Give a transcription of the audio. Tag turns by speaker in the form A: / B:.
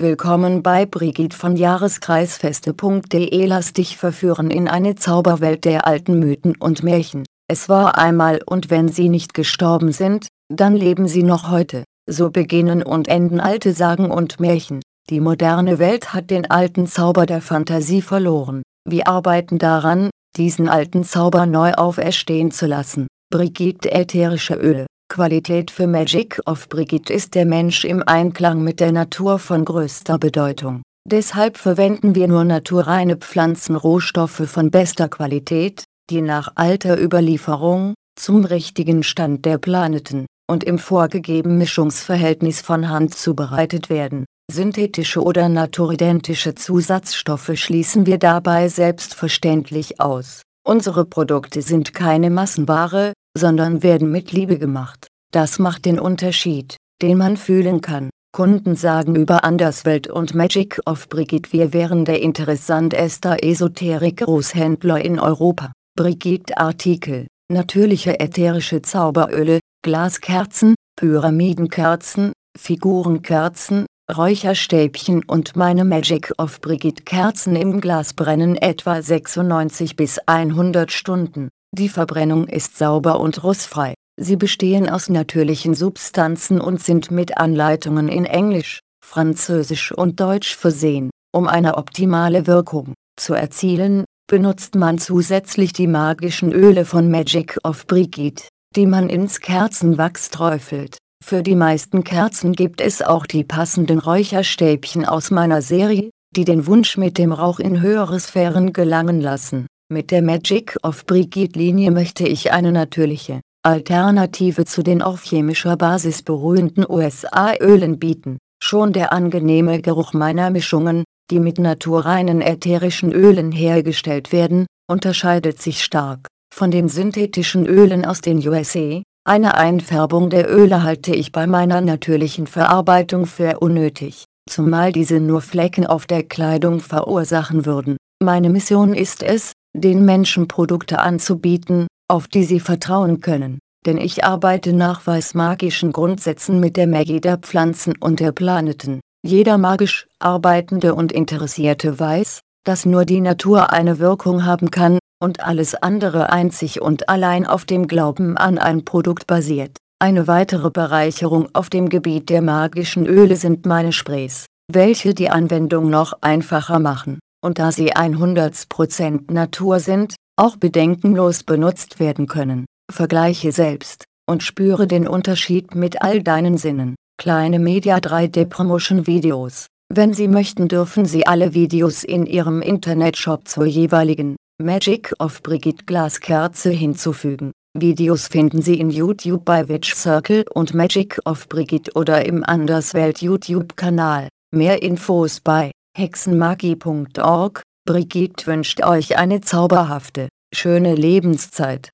A: Willkommen bei Brigitte von Jahreskreisfeste.de Lass dich verführen in eine Zauberwelt der alten Mythen und Märchen. Es war einmal und wenn sie nicht gestorben sind, dann leben sie noch heute. So beginnen und enden alte Sagen und Märchen. Die moderne Welt hat den alten Zauber der Fantasie verloren. Wir arbeiten daran, diesen alten Zauber neu auferstehen zu lassen. Brigitte ätherische Öle Qualität für Magic of Brigitte ist der Mensch im Einklang mit der Natur von größter Bedeutung. Deshalb verwenden wir nur naturreine Pflanzenrohstoffe von bester Qualität, die nach alter Überlieferung, zum richtigen Stand der Planeten, und im vorgegebenen Mischungsverhältnis von Hand zubereitet werden. Synthetische oder naturidentische Zusatzstoffe schließen wir dabei selbstverständlich aus. Unsere Produkte sind keine Massenware, sondern werden mit Liebe gemacht. Das macht den Unterschied, den man fühlen kann. Kunden sagen über Anderswelt und Magic of Brigitte wir wären der interessanteste Esoterik-Großhändler in Europa. Brigitte Artikel, natürliche ätherische Zauberöle, Glaskerzen, Pyramidenkerzen, Figurenkerzen, Räucherstäbchen und meine Magic of Brigitte Kerzen im Glas brennen etwa 96 bis 100 Stunden. Die Verbrennung ist sauber und russfrei. Sie bestehen aus natürlichen Substanzen und sind mit Anleitungen in Englisch, Französisch und Deutsch versehen. Um eine optimale Wirkung zu erzielen, benutzt man zusätzlich die magischen Öle von Magic of Brigitte, die man ins Kerzenwachs träufelt. Für die meisten Kerzen gibt es auch die passenden Räucherstäbchen aus meiner Serie, die den Wunsch mit dem Rauch in höhere Sphären gelangen lassen. Mit der Magic of Brigitte Linie möchte ich eine natürliche, Alternative zu den auf chemischer Basis beruhenden USA-Ölen bieten. Schon der angenehme Geruch meiner Mischungen, die mit naturreinen ätherischen Ölen hergestellt werden, unterscheidet sich stark von den synthetischen Ölen aus den USA. Eine Einfärbung der Öle halte ich bei meiner natürlichen Verarbeitung für unnötig, zumal diese nur Flecken auf der Kleidung verursachen würden. Meine Mission ist es, den Menschen Produkte anzubieten, auf die sie vertrauen können, denn ich arbeite nach weißmagischen Grundsätzen mit der Magie der Pflanzen und der Planeten. Jeder magisch Arbeitende und Interessierte weiß, dass nur die Natur eine Wirkung haben kann, und alles andere einzig und allein auf dem Glauben an ein Produkt basiert. Eine weitere Bereicherung auf dem Gebiet der magischen Öle sind meine Sprays, welche die Anwendung noch einfacher machen und da sie 100% Natur sind, auch bedenkenlos benutzt werden können. Vergleiche selbst und spüre den Unterschied mit all deinen Sinnen. Kleine Media 3D Promotion Videos. Wenn Sie möchten dürfen Sie alle Videos in Ihrem Internetshop zur jeweiligen Magic of Brigitte Glaskerze hinzufügen. Videos finden Sie in YouTube bei Witch Circle und Magic of Brigitte oder im Anderswelt YouTube-Kanal. Mehr Infos bei hexenmagie.org. Brigitte wünscht euch eine zauberhafte, schöne Lebenszeit.